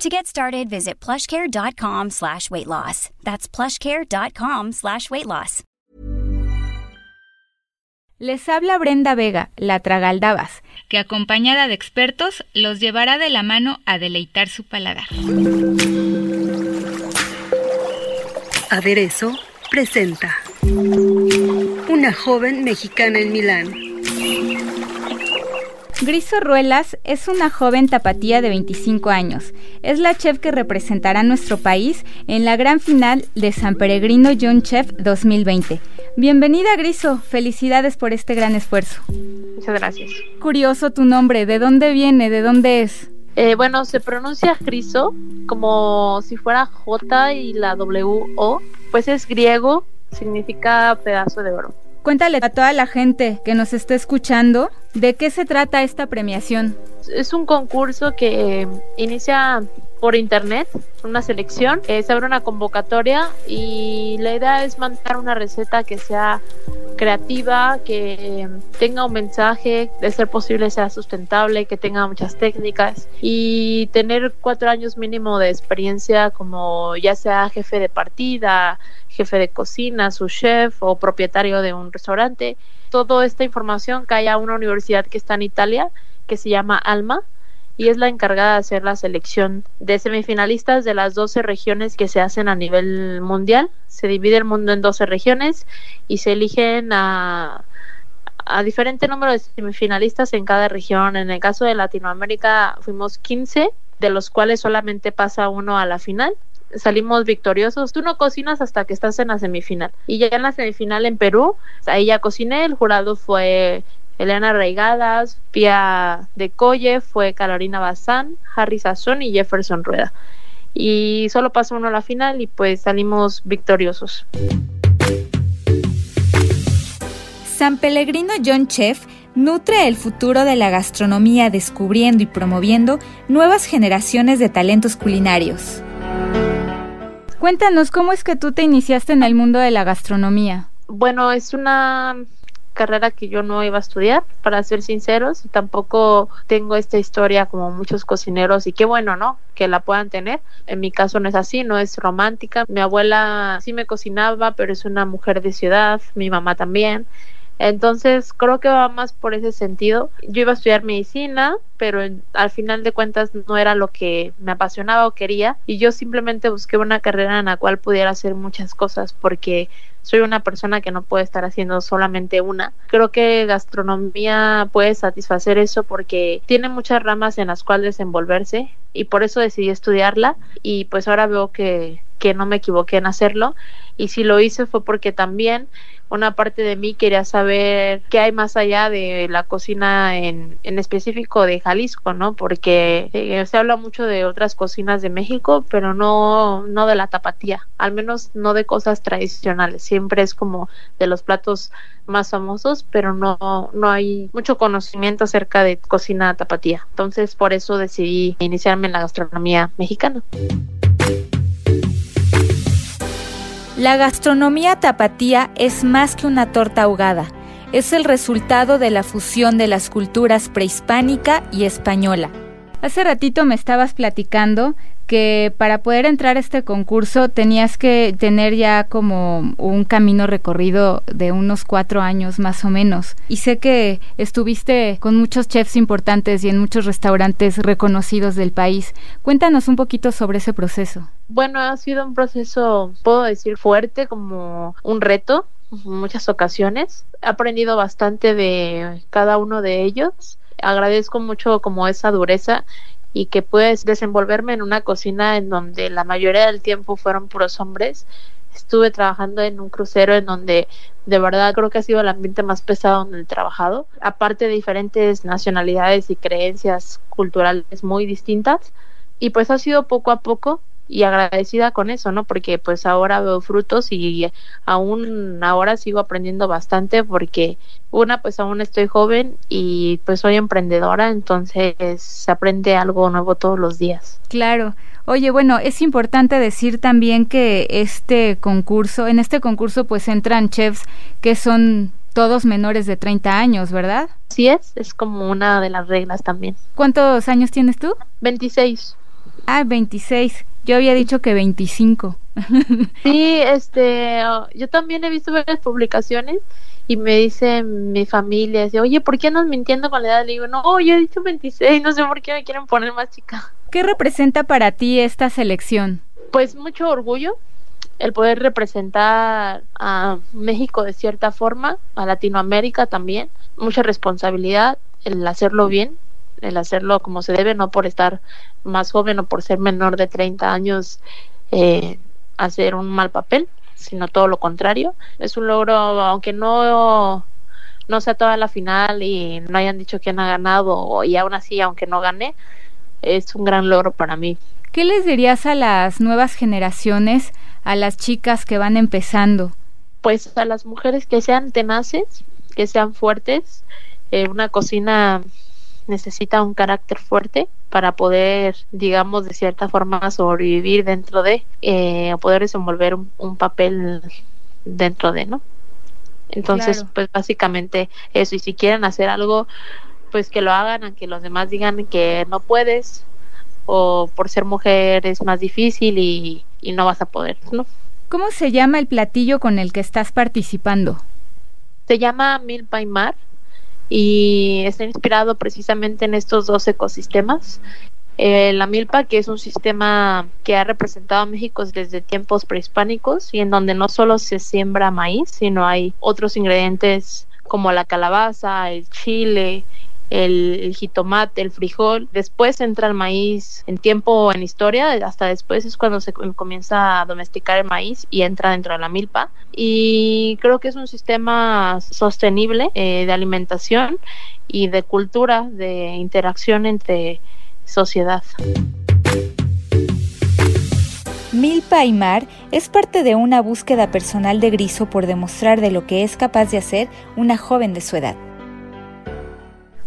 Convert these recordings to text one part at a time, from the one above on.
To get started, visit plushcare.com slash weight loss. That's plushcare.com slash weight loss. Les habla Brenda Vega, la Tragaldabas, que acompañada de expertos los llevará de la mano a deleitar su paladar. Aderezo presenta Una joven mexicana en Milán Griso Ruelas es una joven tapatía de 25 años. Es la chef que representará a nuestro país en la gran final de San Peregrino John Chef 2020. Bienvenida Griso, felicidades por este gran esfuerzo. Muchas gracias. Curioso tu nombre, ¿de dónde viene? ¿De dónde es? Eh, bueno, se pronuncia Griso como si fuera J y la W O, pues es griego, significa pedazo de oro. Cuéntale a toda la gente que nos está escuchando de qué se trata esta premiación. Es un concurso que inicia por internet, una selección, eh, se abre una convocatoria y la idea es mandar una receta que sea creativa, que tenga un mensaje, de ser posible sea sustentable, que tenga muchas técnicas y tener cuatro años mínimo de experiencia como ya sea jefe de partida, jefe de cocina, su chef o propietario de un restaurante. Toda esta información cae a una universidad que está en Italia, que se llama Alma, y es la encargada de hacer la selección de semifinalistas de las 12 regiones que se hacen a nivel mundial. Se divide el mundo en 12 regiones y se eligen a, a diferente número de semifinalistas en cada región. En el caso de Latinoamérica fuimos 15, de los cuales solamente pasa uno a la final salimos victoriosos. Tú no cocinas hasta que estás en la semifinal. Y ya en la semifinal en Perú, ahí ya cociné, el jurado fue Elena Reigadas, Pia de Colle, fue Carolina Bazán, Harry Sazón y Jefferson Rueda. Y solo pasó uno a la final y pues salimos victoriosos. San Pellegrino John Chef nutre el futuro de la gastronomía descubriendo y promoviendo nuevas generaciones de talentos culinarios. Cuéntanos cómo es que tú te iniciaste en el mundo de la gastronomía. Bueno, es una carrera que yo no iba a estudiar, para ser sinceros, tampoco tengo esta historia como muchos cocineros, y qué bueno, ¿no? Que la puedan tener. En mi caso no es así, no es romántica. Mi abuela sí me cocinaba, pero es una mujer de ciudad, mi mamá también. Entonces creo que va más por ese sentido. Yo iba a estudiar medicina, pero al final de cuentas no era lo que me apasionaba o quería y yo simplemente busqué una carrera en la cual pudiera hacer muchas cosas porque soy una persona que no puede estar haciendo solamente una. Creo que gastronomía puede satisfacer eso porque tiene muchas ramas en las cuales desenvolverse y por eso decidí estudiarla y pues ahora veo que, que no me equivoqué en hacerlo y si lo hice fue porque también una parte de mí quería saber qué hay más allá de la cocina en, en específico de Jalisco, ¿no? Porque eh, se habla mucho de otras cocinas de México, pero no, no de la tapatía, al menos no de cosas tradicionales, siempre es como de los platos más famosos, pero no, no hay mucho conocimiento acerca de cocina tapatía. Entonces por eso decidí iniciarme en la gastronomía mexicana. La gastronomía tapatía es más que una torta ahogada, es el resultado de la fusión de las culturas prehispánica y española. Hace ratito me estabas platicando que para poder entrar a este concurso tenías que tener ya como un camino recorrido de unos cuatro años más o menos. Y sé que estuviste con muchos chefs importantes y en muchos restaurantes reconocidos del país. Cuéntanos un poquito sobre ese proceso. Bueno, ha sido un proceso, puedo decir, fuerte, como un reto en muchas ocasiones. He aprendido bastante de cada uno de ellos. Agradezco mucho como esa dureza y que puedes desenvolverme en una cocina en donde la mayoría del tiempo fueron puros hombres. Estuve trabajando en un crucero en donde de verdad creo que ha sido el ambiente más pesado donde he trabajado. Aparte de diferentes nacionalidades y creencias culturales muy distintas. Y pues ha sido poco a poco y agradecida con eso, ¿no? Porque pues ahora veo frutos y aún ahora sigo aprendiendo bastante porque una pues aún estoy joven y pues soy emprendedora, entonces se aprende algo nuevo todos los días. Claro. Oye, bueno, es importante decir también que este concurso, en este concurso pues entran chefs que son todos menores de 30 años, ¿verdad? Sí es, es como una de las reglas también. ¿Cuántos años tienes tú? 26. Ah, 26. Yo había dicho que 25. sí, este, yo también he visto varias publicaciones y me dice mi familia, dice, oye, ¿por qué andas mintiendo con la edad? Le digo, no, yo he dicho 26, no sé por qué me quieren poner más chica. ¿Qué representa para ti esta selección? Pues mucho orgullo, el poder representar a México de cierta forma, a Latinoamérica también, mucha responsabilidad, el hacerlo bien, el hacerlo como se debe, no por estar más joven o por ser menor de 30 años, eh, hacer un mal papel, sino todo lo contrario. Es un logro, aunque no, no sea toda la final y no hayan dicho quién ha ganado, y aún así, aunque no gane, es un gran logro para mí. ¿Qué les dirías a las nuevas generaciones, a las chicas que van empezando? Pues a las mujeres que sean tenaces, que sean fuertes. Eh, una cocina necesita un carácter fuerte para poder, digamos, de cierta forma sobrevivir dentro de, eh, poder desenvolver un, papel dentro de, ¿no? Entonces, pues básicamente eso, y si quieren hacer algo, pues que lo hagan, aunque los demás digan que no puedes, o por ser mujer es más difícil y, y no vas a poder, ¿no? ¿Cómo se llama el platillo con el que estás participando? Se llama Milpa y Mar y está inspirado precisamente en estos dos ecosistemas. Eh, la milpa, que es un sistema que ha representado a México desde tiempos prehispánicos y en donde no solo se siembra maíz, sino hay otros ingredientes como la calabaza, el chile, el, jitomate, el frijol. Después entra el maíz en tiempo, en historia, hasta después es cuando se comienza a domesticar el maíz y entra dentro de la milpa. Y creo que es un sistema sostenible eh, de alimentación y de cultura, de interacción entre sociedad. Milpa y Mar es parte de una búsqueda personal de Griso por demostrar de lo que es capaz de hacer una joven de su edad.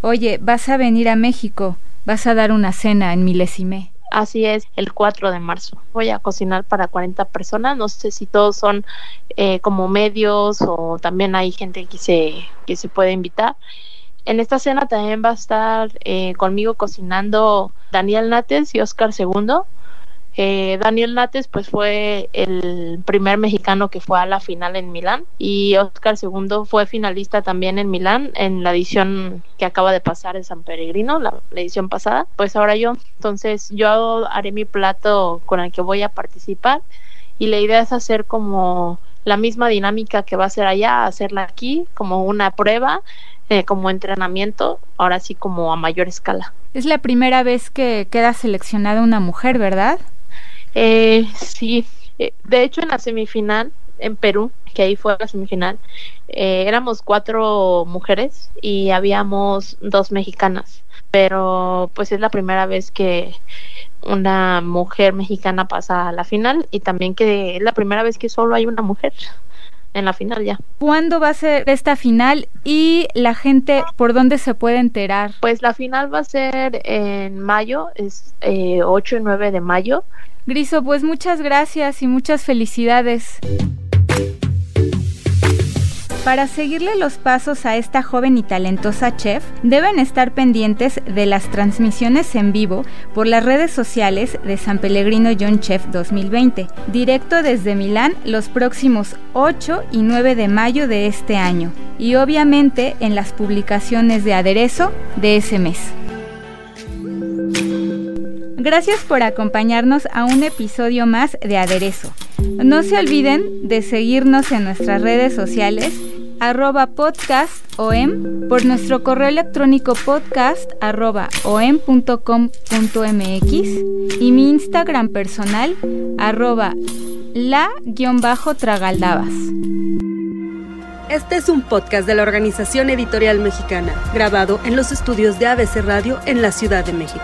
Oye, vas a venir a México, vas a dar una cena en Milesime. Así es, el 4 de marzo. Voy a cocinar para 40 personas. No sé si todos son eh, como medios o también hay gente que se, que se puede invitar. En esta cena también va a estar eh, conmigo cocinando Daniel Nates y Oscar Segundo eh, Daniel Nates pues fue el primer mexicano que fue a la final en Milán y Oscar II fue finalista también en Milán en la edición que acaba de pasar en San Peregrino, la, edición pasada. Pues ahora yo, entonces yo haré mi plato con el que voy a participar y la idea es hacer como la misma dinámica que va a ser allá, hacerla aquí como una prueba, eh, como entrenamiento, ahora sí como a mayor escala. Es la primera vez que queda seleccionada una mujer, ¿verdad? Eh, sí, eh, de hecho en la semifinal en Perú, que ahí fue la semifinal, eh, éramos cuatro mujeres y habíamos dos mexicanas, pero pues es la primera vez que una mujer mexicana pasa a la final y también que es la primera vez que solo hay una mujer en la final ya. ¿Cuándo va a ser esta final y la gente por dónde se puede enterar? Pues la final va a ser en mayo, es eh, 8 y 9 de mayo. Griso, pues muchas gracias y muchas felicidades. Para seguirle los pasos a esta joven y talentosa chef, deben estar pendientes de las transmisiones en vivo por las redes sociales de San Pellegrino John Chef 2020, directo desde Milán los próximos 8 y 9 de mayo de este año, y obviamente en las publicaciones de aderezo de ese mes. Gracias por acompañarnos a un episodio más de Aderezo. No se olviden de seguirnos en nuestras redes sociales arroba podcastom por nuestro correo electrónico podcast arroba y mi Instagram personal arroba la-tragaldabas. Este es un podcast de la Organización Editorial Mexicana, grabado en los estudios de ABC Radio en la Ciudad de México.